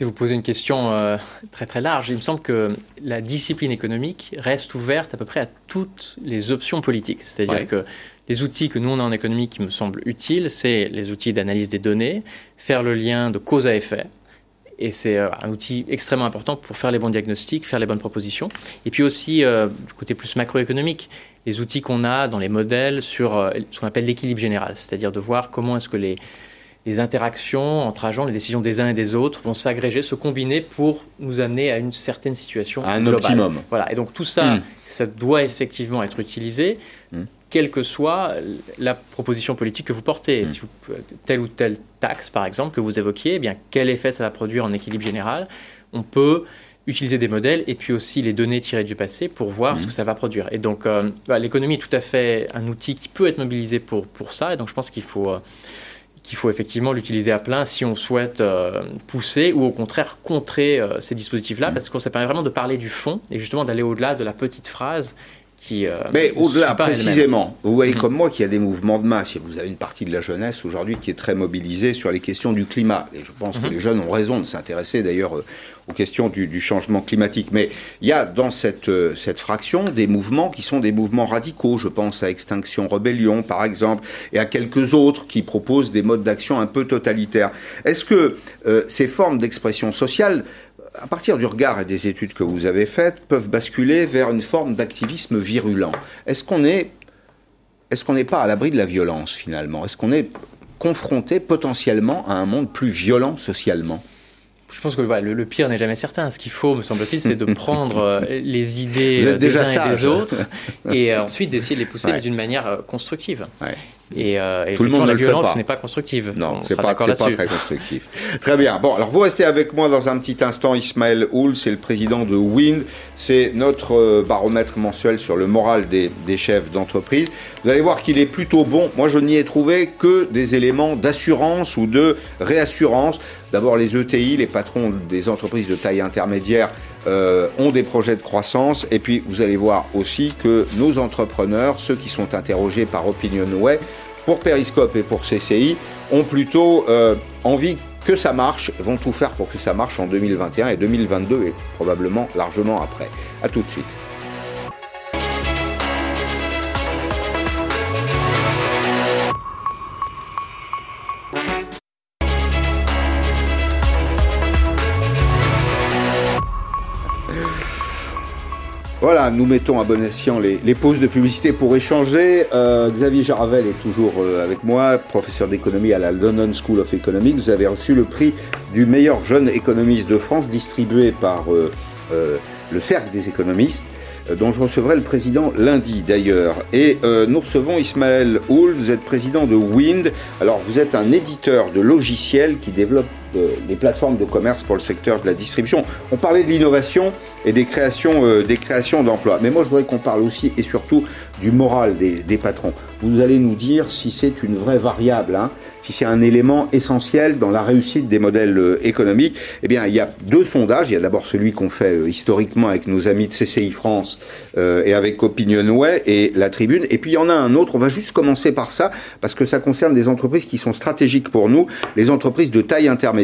Vous posez une question euh, très très large. Il me semble que la discipline économique reste ouverte à peu près à toutes les options politiques. C'est-à-dire que les outils que nous on a en économie qui me semblent utiles, c'est les outils d'analyse des données, faire le lien de cause à effet. Et c'est euh, un outil extrêmement important pour faire les bons diagnostics, faire les bonnes propositions. Et puis aussi, euh, du côté plus macroéconomique, les outils qu'on a dans les modèles sur ce qu'on appelle l'équilibre général, c'est-à-dire de voir comment est-ce que les, les interactions entre agents, les décisions des uns et des autres vont s'agréger, se combiner pour nous amener à une certaine situation. À un optimum. Voilà. Et donc tout ça, hmm. ça doit effectivement être utilisé, hmm. quelle que soit la proposition politique que vous portez. Hmm. Si telle ou telle taxe, par exemple, que vous évoquiez, eh bien, quel effet ça va produire en équilibre général? On peut utiliser des modèles et puis aussi les données tirées du passé pour voir ce que ça va produire. Et donc, euh, l'économie est tout à fait un outil qui peut être mobilisé pour, pour ça. Et donc, je pense qu'il faut... Euh, qu'il faut effectivement l'utiliser à plein si on souhaite euh, pousser ou au contraire contrer euh, ces dispositifs-là, mm. parce que ça permet vraiment de parler du fond et justement d'aller au-delà de la petite phrase qui... Euh, Mais au-delà, précisément, vous voyez mm. comme moi qu'il y a des mouvements de masse. Vous avez une partie de la jeunesse aujourd'hui qui est très mobilisée sur les questions du climat. Et je pense que mm-hmm. les jeunes ont raison de s'intéresser d'ailleurs aux questions du, changement climatique. Mais il y a dans cette, euh, cette fraction des mouvements qui sont des mouvements radicaux. Je pense à Extinction Rebellion, par exemple, et à quelques autres qui proposent des modes d'action un peu totalitaires. Est-ce que euh, ces formes d'expression sociale à partir du regard et des études que vous avez faites, peuvent basculer vers une forme d'activisme virulent. Est-ce qu'on est, est-ce qu'on n'est pas à l'abri de la violence finalement? Est-ce qu'on est confronté potentiellement à un monde plus violent socialement? Je pense que le, pire n'est jamais certain. Ce qu'il faut, me semble-t-il, c'est de prendre euh, les idées euh, des uns et des autres et euh, ensuite d'essayer de les pousser d'une manière constructive. Et, Tout le monde la violence n'est pas constructive. Non, c'est pas, pas très constructif. très bien. Bon, alors vous restez avec moi dans un petit instant. Ismaël Houl, c'est le président de WIND. C'est notre baromètre mensuel sur le moral des, des chefs d'entreprise. Vous allez voir qu'il est plutôt bon. Moi, je n'y ai trouvé que des éléments d'assurance ou de réassurance. D'abord, les ETI, les patrons des entreprises de taille intermédiaire, euh, ont des projets de croissance. Et puis, vous allez voir aussi que nos entrepreneurs, ceux qui sont interrogés par OpinionWay, pour Periscope et pour CCI, ont plutôt euh, envie que ça marche, vont tout faire pour que ça marche en 2021 et 2022 et probablement largement après. A tout de suite. Voilà, nous mettons à bon escient les, pauses de publicité pour échanger. Euh, Xavier Jaravel est toujours euh, avec moi, professeur d'économie à la London School of Economics. Vous avez reçu le prix du meilleur jeune économiste de France, distribué par euh, le Cercle des économistes dont je recevrai le président lundi d'ailleurs. Et nous recevons Ismaël Houl, vous êtes président de Wind. Alors vous êtes un éditeur de logiciels qui développe des plateformes de commerce pour le secteur de la distribution. On parlait de l'innovation et des créations, euh, des créations d'emplois. Mais moi, je voudrais qu'on parle aussi et surtout du moral des, patrons. Vous allez nous dire si c'est une vraie variable. Hein si c'est un élément essentiel dans la réussite des modèles euh, économiques, eh bien, il y a deux sondages. Il y a d'abord celui qu'on fait euh, historiquement avec nos amis de CCI France et avec Opinionway et La Tribune. Et puis, il y en a un autre. On va juste commencer par ça parce que ça concerne des entreprises qui sont stratégiques pour nous, les entreprises de taille intermédiaire.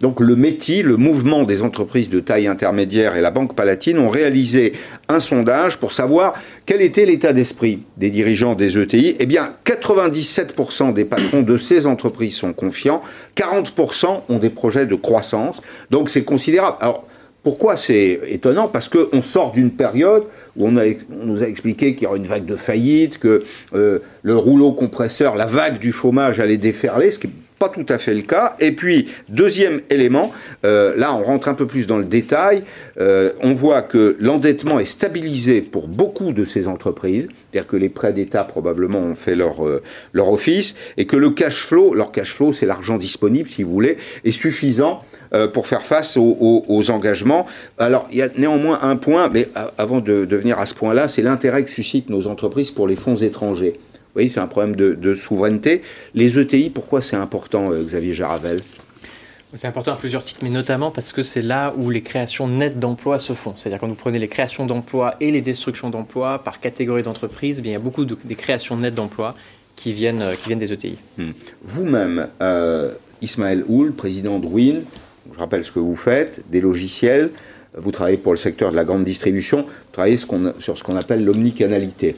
Donc, le métier, le mouvement des entreprises de taille intermédiaire et la Banque Palatine ont réalisé un sondage pour savoir quel était l'état d'esprit des dirigeants des ETI. Eh bien, 97% des patrons de ces entreprises sont confiants, 40% ont des projets de croissance, donc c'est considérable. Alors, pourquoi c'est étonnant? Parce qu'on sort d'une période où on, nous a expliqué qu'il y aurait une vague de faillite, que euh, le rouleau compresseur, la vague du chômage allait déferler, pas tout à fait le cas. Et puis, deuxième élément, euh, là on rentre un peu plus dans le détail, euh, on voit que l'endettement est stabilisé pour beaucoup de ces entreprises, c'est-à-dire que les prêts d'État probablement ont fait leur, euh, leur office, et que le cash flow, leur cash flow c'est l'argent disponible si vous voulez, est suffisant pour faire face aux, engagements. Alors il y a néanmoins un point, mais avant de, de venir à ce point-là, c'est l'intérêt que suscitent nos entreprises pour les fonds étrangers. Oui, c'est un problème de, souveraineté. Les ETI, pourquoi c'est important, euh, Xavier Jaravel? C'est important à plusieurs titres, mais notamment parce que c'est là où les créations nettes d'emplois se font. C'est-à-dire quand vous prenez les créations d'emplois et les destructions d'emplois par catégorie d'entreprise, eh il y a beaucoup de des créations nettes d'emplois qui viennent, euh, qui viennent des ETI. Hmm. Vous-même, euh, Ismaël Houl, président de WIN, je rappelle ce que vous faites, des logiciels, vous travaillez pour le secteur de la grande distribution, vous travaillez sur ce qu'on appelle l'omnicanalité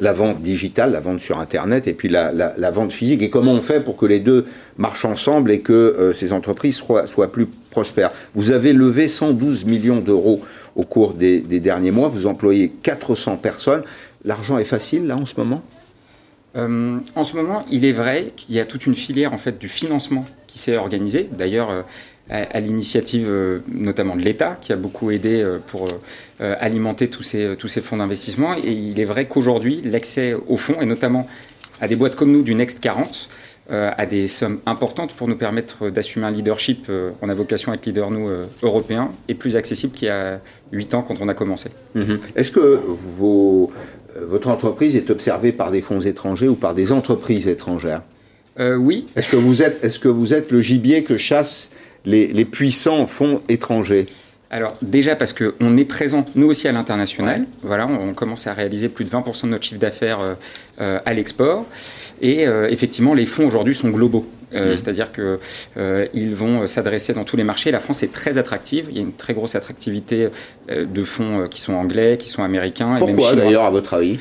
la vente digitale, la vente sur Internet, et puis la, vente physique, et comment on fait pour que les deux marchent ensemble et que euh, ces entreprises soient, soient, plus prospères. Vous avez levé 112 millions d'euros au cours des, derniers mois, vous employez 400 personnes. L'argent est facile, là, en ce moment? Euh, En ce moment, il est vrai qu'il y a toute une filière, en fait, du financement qui s'est organisée. D'ailleurs, euh, à, l'initiative euh, notamment de l'État, qui a beaucoup aidé euh, pour euh, alimenter tous ces, tous ces fonds d'investissement. Et il est vrai qu'aujourd'hui, l'accès aux fonds, et notamment à des boîtes comme nous du Next 40, à des sommes importantes pour nous permettre d'assumer un leadership, on a vocation à être leader, nous, européens, et plus accessible qu'il y a 8 ans quand on a commencé. Mhm. Est-ce que vos, votre entreprise est observée par des fonds étrangers ou par des entreprises étrangères? Oui. Est-ce que, vous êtes, est-ce que vous êtes le gibier que chassent les, puissants fonds étrangers alors déjà parce qu'on est présent nous aussi à l'international, voilà, on, commence à réaliser plus de 20% de notre chiffre d'affaires euh, euh, à l'export, et euh, effectivement les fonds aujourd'hui sont globaux, mmh. c'est-à-dire qu'ils vont s'adresser dans tous les marchés. La France est très attractive, il y a une très grosse attractivité de fonds qui sont anglais, qui sont américains. Pourquoi d'ailleurs à votre avis?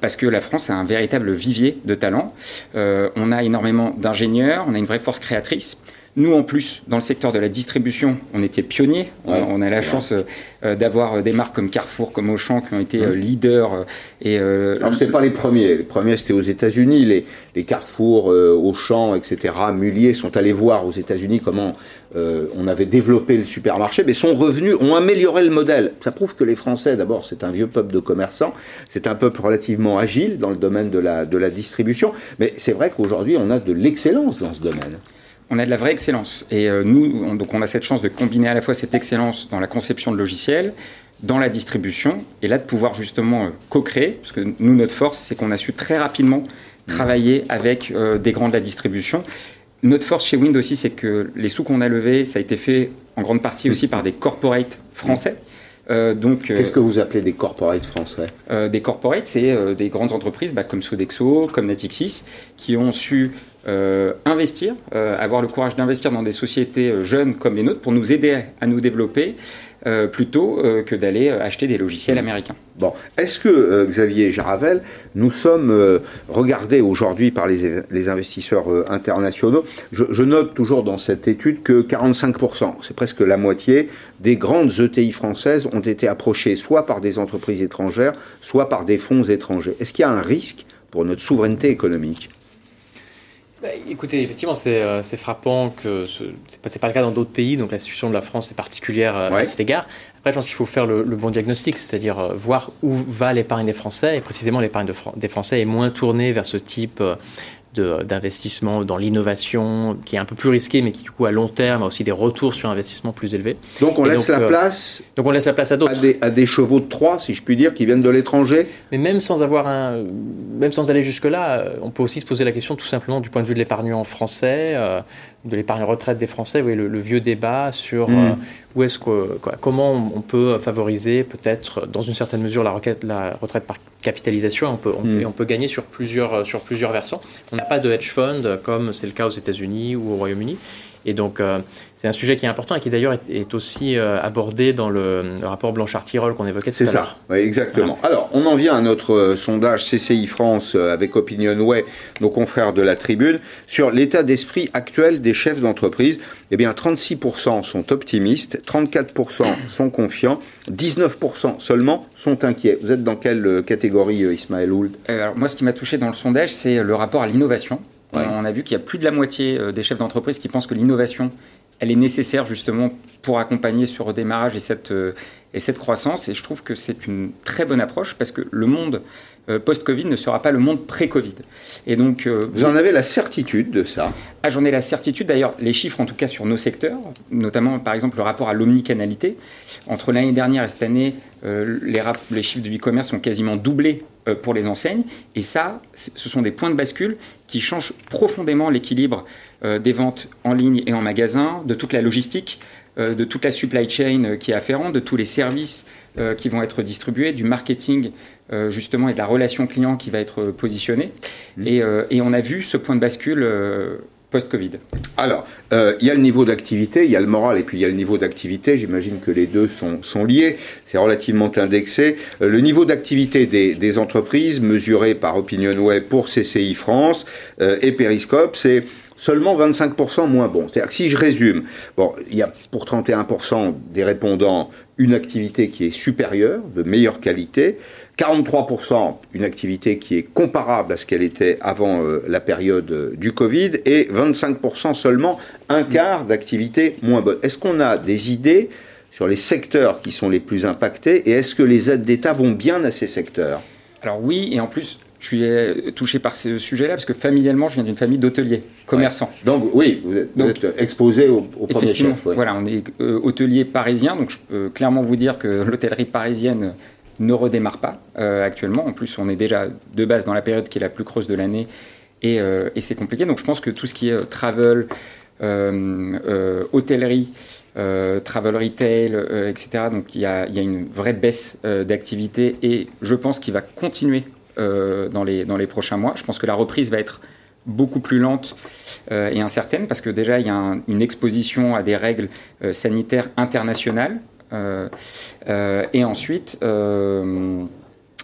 Parce que la France a un véritable vivier de talents. on a énormément d'ingénieurs, on a une vraie force créatrice. Nous, en plus, dans le secteur de la distribution, on était pionniers. on a la chance euh, d'avoir euh, des marques comme Carrefour, comme Auchan, qui ont été euh, leaders. Et, Alors, ce pas les premiers. Les premiers, c'était aux États-Unis. Les, les, Carrefour, Auchan, etc., Mullier sont allés voir aux États-Unis comment on avait développé le supermarché, mais sont revenus, ont amélioré le modèle. Ça prouve que les Français, d'abord, c'est un vieux peuple de commerçants. C'est un peuple relativement agile dans le domaine de la, de la distribution. Mais c'est vrai qu'aujourd'hui, on a de l'excellence dans ce domaine on a de la vraie excellence. Et euh, nous, on, donc on a cette chance de combiner à la fois cette excellence dans la conception de logiciels, dans la distribution, et là de pouvoir justement euh, co-créer, parce que nous, notre force, c'est qu'on a su très rapidement travailler avec euh, des grands de la distribution. Notre force chez Wind aussi, c'est que les sous qu'on a levés, ça a été fait en grande partie aussi par des corporates français. Donc, Qu'est-ce que vous appelez des corporates français? Des corporates, c'est des grandes entreprises bah, comme Sodexo, comme Natixis, qui ont su euh, investir, euh, avoir le courage d'investir dans des sociétés euh, jeunes comme les nôtres pour nous aider à nous développer plutôt que d'aller acheter des logiciels mmh. américains. Bon, est-ce que Xavier Jaravel, nous sommes regardés aujourd'hui par les, investisseurs internationaux? Je, note toujours dans cette étude que 45%, c'est presque la moitié des grandes ETI françaises ont été approchées soit par des entreprises étrangères, soit par des fonds étrangers. Est-ce qu'il y a un risque pour notre souveraineté économique? Écoutez, effectivement, c'est euh, frappant que ce n'est pas, pas, le cas dans d'autres pays, donc la situation de la France est particulière euh, à cet égard. Après, je pense qu'il faut faire le, bon diagnostic, c'est-à-dire euh, voir où va l'épargne des Français, et précisément l'épargne de, des Français est moins tournée vers ce type d'investissement dans l'innovation qui est un peu plus risqué, mais qui du coup à long terme a aussi des retours sur investissement plus élevés. Donc on laisse la euh, place. Donc on laisse la place à d'autres. À, des, chevaux de Troie, si je puis dire, qui viennent de l'étranger. Mais même sans avoir un, même sans aller jusque là, euh, on peut aussi se poser la question tout simplement du point de vue de l'épargnant français. Euh, de l'épargne retraite des Français, vous voyez, le, vieux débat sur mm. où est-ce que, comment on peut favoriser peut-être dans une certaine mesure la, requête, la retraite par capitalisation. On peut, on, mm. on peut gagner sur plusieurs, sur plusieurs versants. On n'a pas de hedge fund comme c'est le cas aux États-Unis ou au Royaume-Uni. Et donc, euh, c'est un sujet qui est important et qui d'ailleurs est, aussi euh, abordé dans le, rapport Blanchard-Tirol qu'on évoquait tout à l'heure. C'est ça, oui, exactement. Alors, on en vient à notre euh, sondage CCI France avec Opinionway, nos confrères de la Tribune, sur l'état d'esprit actuel des chefs d'entreprise. Eh bien, 36% sont optimistes, 34% sont confiants, 19% seulement sont inquiets. Vous êtes dans quelle catégorie, Ismaël Ould Alors, moi, ce qui m'a touché dans le sondage, c'est le rapport à l'innovation. On a vu qu'il y a plus de la moitié euh, des chefs d'entreprise qui pensent que l'innovation, elle est nécessaire justement pour accompagner ce redémarrage et cette, euh, et cette croissance. Et je trouve que c'est une très bonne approche parce que le monde euh, post-Covid ne sera pas le monde pré-Covid. Et donc, vous en avez la certitude de ça? Ah, J'en ai la certitude. D'ailleurs, les chiffres, en tout cas sur nos secteurs, notamment par exemple le rapport à l'omnicanalité, entre l'année dernière et cette année, les, les chiffres du e-commerce ont quasiment doublé pour les enseignes. Et ça, ce sont des points de bascule qui changent profondément l'équilibre euh, des ventes en ligne et en magasin, de toute la logistique, euh, de toute la supply chain qui est afférente, de tous les services qui vont être distribués, du marketing justement et de la relation client qui va être positionnée. Mmh. Et, et, on a vu ce point de bascule post-Covid Alors, euh, il y a le niveau d'activité, il y a le moral et puis il y a le niveau d'activité. J'imagine que les deux sont, sont liés. C'est relativement indexé. Euh, le niveau d'activité des, des, entreprises mesuré par OpinionWay pour CCI France euh, et Periscope, c'est seulement 25% moins bon. C'est-à-dire que si je résume, bon, il y a pour 31% des répondants une activité qui est supérieure, de meilleure qualité, 43% une activité qui est comparable à ce qu'elle était avant euh, la période euh, du Covid et 25% seulement un quart d'activité moins bonne. Est-ce qu'on a des idées sur les secteurs qui sont les plus impactés et est-ce que les aides d'État vont bien à ces secteurs? Alors oui, et en plus, je suis euh, touché par ce sujet-là parce que familialement, je viens d'une famille d'hôteliers, commerçants. Donc oui, vous êtes, exposé au, au premier chef. Voilà, on est hôtelier parisien, donc je peux clairement vous dire que l'hôtellerie parisienne ne redémarre pas euh, actuellement. En plus, on est déjà de base dans la période qui est la plus creuse de l'année et, euh, c'est compliqué. Donc je pense que tout ce qui est euh, travel, hôtellerie, travel retail, etc., donc il y, a, une vraie baisse d'activité et je pense qu'il va continuer dans, les, prochains mois. Je pense que la reprise va être beaucoup plus lente et incertaine parce que déjà il y a une exposition à des règles sanitaires internationales et ensuite, euh,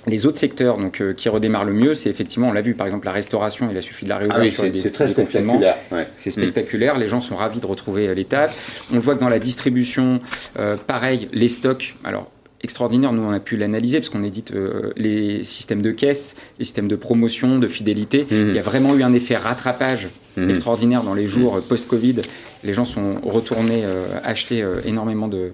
les autres secteurs donc, qui redémarrent le mieux, c'est effectivement, on l'a vu par exemple, la restauration, il a suffi de la réouverture. Ah oui, c'est très spectaculaire. C'est spectaculaire, les gens sont ravis de retrouver l'état. On le voit que dans la distribution, pareil, les stocks, alors extraordinaire, nous on a pu l'analyser parce qu'on édite les systèmes de caisse, les systèmes de promotion, de fidélité. Mhm. Il y a vraiment eu un effet rattrapage mhm. extraordinaire dans les jours post-Covid. Les gens sont retournés acheter énormément de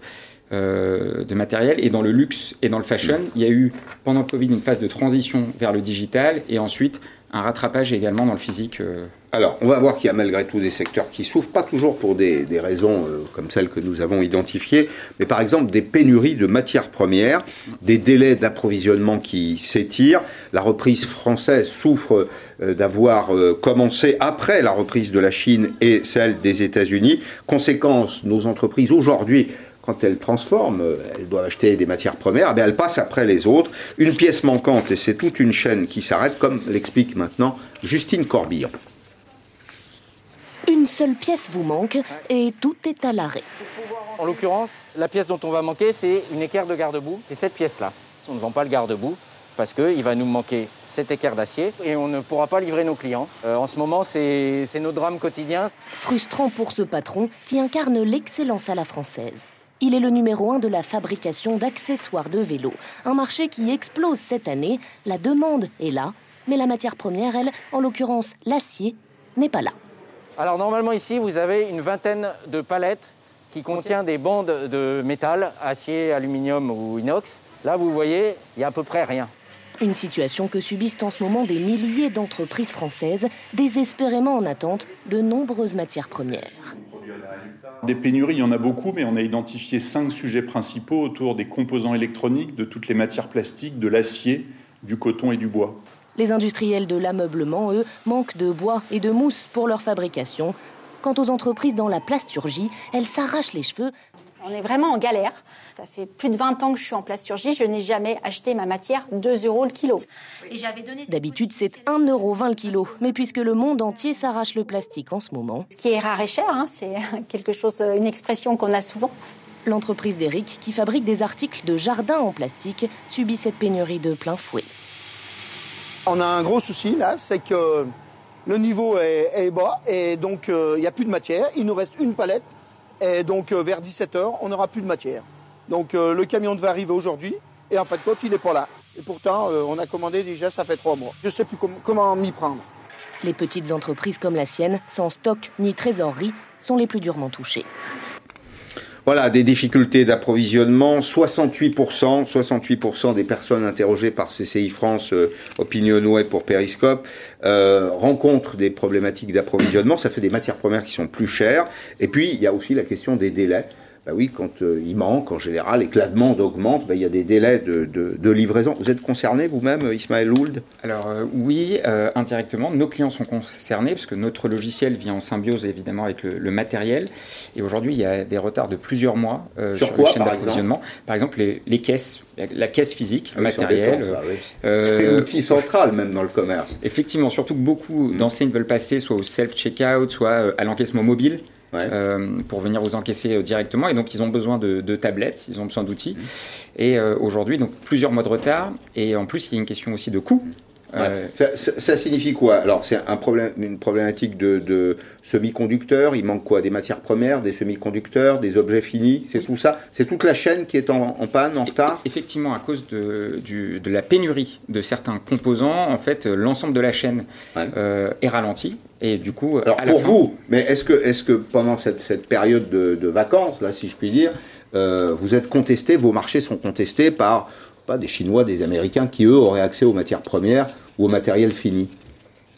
euh, de matériel. Et dans le luxe et dans le fashion, il y a eu pendant le Covid une phase de transition vers le digital et ensuite un rattrapage également dans le physique. Euh. Alors, on va voir qu'il y a malgré tout des secteurs qui souffrent, pas toujours pour des, raisons euh, comme celles que nous avons identifiées, mais par exemple des pénuries de matières premières, des délais d'approvisionnement qui s'étirent. La reprise française souffre d'avoir commencé après la reprise de la Chine et celle des États-Unis. Conséquence, nos entreprises aujourd'hui quand elles transforment, elles doivent acheter des matières premières, eh elles passent après les autres. Une pièce manquante, et c'est toute une chaîne qui s'arrête, comme l'explique maintenant Justine Corbillon. Une seule pièce vous manque et tout est à l'arrêt. En l'occurrence, la pièce dont on va manquer, c'est une équerre de garde-boue. C'est cette pièce-là. On ne vend pas le garde-boue parce qu'il va nous manquer cet équerre d'acier et on ne pourra pas livrer nos clients. Euh, en ce moment, c'est nos drames quotidiens. Frustrant pour ce patron qui incarne l'excellence à la française. Il est le numéro un de la fabrication d'accessoires de vélo, un marché qui explose cette année. La demande est là, mais la matière première, elle, en l'occurrence l'acier, n'est pas là. Alors normalement ici, vous avez une vingtaine de palettes qui contient des bandes de métal, acier, aluminium ou inox. Là, vous voyez, il y a à peu près rien. Une situation que subissent en ce moment des milliers d'entreprises françaises, désespérément en attente de nombreuses matières premières. Des pénuries, il y en a beaucoup, mais on a identifié cinq sujets principaux autour des composants électroniques, de toutes les matières plastiques, de l'acier, du coton et du bois. Les industriels de l'ameublement, eux, manquent de bois et de mousse pour leur fabrication. Quant aux entreprises dans la plasturgie, elles s'arrachent les cheveux. On est vraiment en galère. Ça fait plus de 20 ans que je suis en plasturgie. Je n'ai jamais acheté ma matière 2 euros le kilo. D'habitude, c'est 1,20 euro le kilo. Mais puisque le monde entier s'arrache le plastique en ce moment. Ce qui est rare et cher, hein, c'est quelque chose, une expression qu'on a souvent. L'entreprise d'Eric, qui fabrique des articles de jardin en plastique, subit cette pénurie de plein fouet. On a un gros souci là, c'est que le niveau est, bas et donc euh, il n'y a plus de matière. Il nous reste une palette et donc euh, vers 17h, on n'aura plus de matière. Donc euh, le camion devait arriver aujourd'hui et en fait, quand il n'est pas là. Et pourtant, on a commandé déjà, ça fait trois mois. Je ne sais plus comment m'y prendre. Les petites entreprises comme la sienne, sans stock ni trésorerie, sont les plus durement touchées. Voilà, des difficultés d'approvisionnement. 68%, 68% des personnes interrogées par CCI France, euh, Opinionway pour Periscope, euh, rencontrent des problématiques d'approvisionnement. Ça fait des matières premières qui sont plus chères. Et puis, il y a aussi la question des délais. Bah oui, quand euh, il manque en général et que la demande augmente, bah, il y a des délais de, livraison. Vous êtes concerné vous-même, Ismaël Ould? Alors euh, oui, euh, indirectement. Nos clients sont concernés parce que notre logiciel vient en symbiose évidemment avec le, matériel. Et aujourd'hui, il y a des retards de plusieurs mois sur, les chaînes d'approvisionnement. Par exemple, les, caisses, la, caisse physique, le matériel. C'est un outil central même dans le commerce. Effectivement, surtout que beaucoup mm. d'enseignes veulent passer soit au self-checkout, soit à l'encaissement mobile. Euh, pour venir vous encaisser euh, directement. Et donc, ils ont besoin de, tablettes, ils ont besoin d'outils. Mmh. Et euh, aujourd'hui, donc plusieurs mois de retard. Et en plus, il y a une question aussi de coût. Ça, signifie quoi? Alors, c'est un problème, une problématique de, semi-conducteurs. Il manque quoi? Des matières premières, des semi-conducteurs, des objets finis C'est tout ça? C'est toute la chaîne qui est en, panne, en retard? Effectivement, à cause de, de, la pénurie de certains composants, en fait, l'ensemble de la chaîne est ralenti. Et du coup, alors pour vous, mais est-ce que, pendant cette, cette période de, vacances, là, si je puis dire, euh, vous êtes contesté, vos marchés sont contestés par pas des Chinois, des Américains qui eux auraient accès aux matières premières ou au matériel fini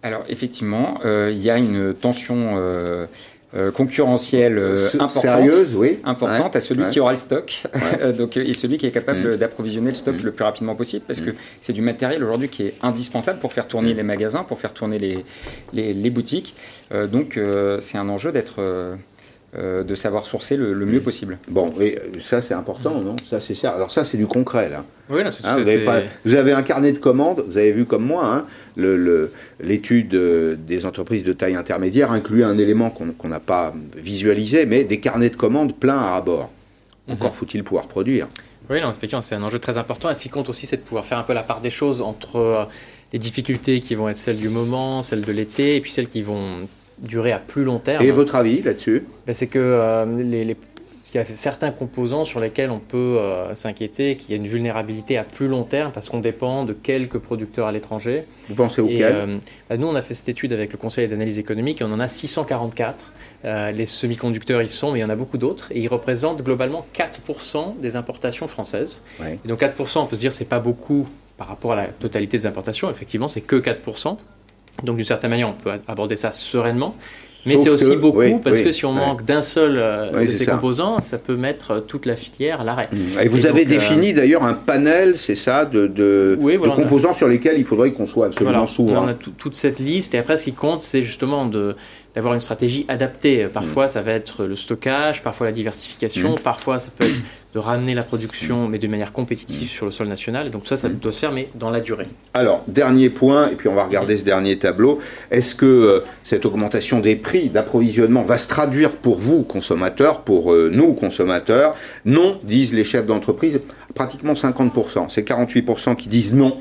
Alors effectivement, euh, il y a une tension euh, euh, concurrentielle euh, importante, Sérieuse, oui. importante à celui qui aura le stock donc, et celui qui est capable mm. d'approvisionner le stock mm. le plus rapidement possible parce mm. que c'est du matériel aujourd'hui qui est indispensable pour faire tourner les magasins, pour faire tourner les, les, les boutiques. Donc c'est un enjeu d'être euh, de savoir sourcer le, mieux mm. possible. Bon, et ça c'est important, non? Ça c'est ça. Alors ça c'est du concret là. Oui, c'est hein, vous, avez vous, avez un carnet de commandes. Vous avez vu comme moi, hein, l'étude euh, des entreprises de taille intermédiaire inclut un élément qu'on n'a pas visualisé, mais des carnets de commandes pleins à bord. Mhm. Encore faut-il pouvoir produire. Oui, non, c'est un enjeu très important. Et ce qui compte aussi, c'est de pouvoir faire un peu la part des choses entre euh, les difficultés qui vont être celles du moment, celles de l'été, et puis celles qui vont durer à plus long terme. Et votre avis là-dessus ben, C'est que euh, les, il y a certains composants sur lesquels on peut euh, s'inquiéter qu'il y a une vulnérabilité à plus long terme parce qu'on dépend de quelques producteurs à l'étranger. Vous pensez auxquels euh, ben, Nous, on a fait cette étude avec le Conseil d'analyse économique et on en a 644. les semi-conducteurs, ils sont, mais il y en a beaucoup d'autres. Et ils représentent globalement 4% des importations françaises. Et donc 4%, on peut se dire, c'est pas beaucoup par rapport à la totalité des importations. Effectivement, c'est que 4%. Donc d'une certaine manière, on peut aborder ça sereinement. Mais c'est aussi beaucoup parce que si on manque d'un seul euh, de ces composants, ça peut mettre toute la filière à l'arrêt. Mmh. Et vous avez euh, défini d'ailleurs un panel, c'est ça, de, de, composants sur lesquels il faudrait qu'on soit absolument souverain. On a toute cette liste et après ce qui compte, c'est justement de d'avoir une stratégie adaptée. Parfois, mmh. ça va être le stockage, parfois la diversification, mmh. parfois ça peut être de ramener la production, mais de manière compétitive sur le sol national. Donc ça, ça doit se faire, mais dans la durée. Alors, dernier point, et puis on va regarder ce dernier tableau. Est-ce que euh, cette augmentation des prix d'approvisionnement va se traduire pour vous, consommateurs, pour euh, nous, consommateurs? Non, disent les chefs d'entreprise, pratiquement 50%. C'est 48% qui disent non.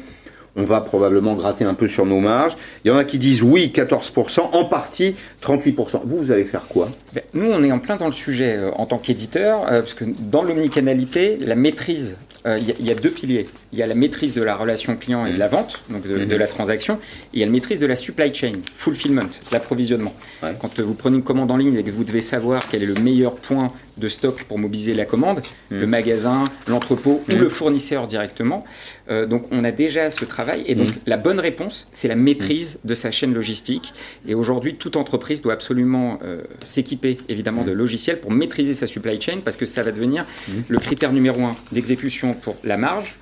On va probablement gratter un peu sur nos marges. Il y en a qui disent oui, 14%, en partie 38%. Vous, vous allez faire quoi? Ben, Nous, on est en plein dans le sujet euh, en tant qu'éditeur, euh, parce que dans l'omnicanalité, la maîtrise euh, il y, a deux piliers. Il y a la maîtrise de la relation client et de la vente, donc de, de, la transaction, et il y a la maîtrise de la supply chain, fulfillment, l'approvisionnement. Quand vous prenez une commande en ligne et que vous devez savoir quel est le meilleur point de stock pour mobiliser la commande, mm. le magasin, l'entrepôt ou mm. le fournisseur directement. Euh, donc on a déjà ce travail et donc mm. la bonne réponse, c'est la maîtrise de sa chaîne logistique. Et aujourd'hui, toute entreprise doit absolument euh, s'équiper évidemment de logiciels pour maîtriser sa supply chain parce que ça va devenir le critère numéro un d'exécution pour la marge,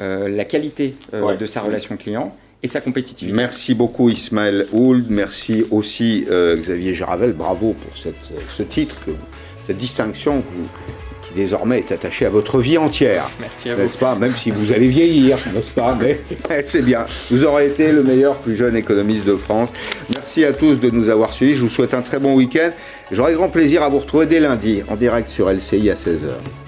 euh, la qualité de sa relation client et sa compétitivité. Merci beaucoup Ismaël Hould, merci aussi Xavier Jaravel, bravo pour cette, ce titre que cette distinction qui désormais est attachée à votre vie entière. Merci à vous. N'est-ce pas Même si vous allez vieillir, n'est-ce pas Mais c'est bien. Vous aurez été le meilleur, plus jeune économiste de France. Merci à tous de nous avoir suivis. Je vous souhaite un très bon week-end. J'aurai grand plaisir à vous retrouver dès lundi en direct sur LCI à 16h.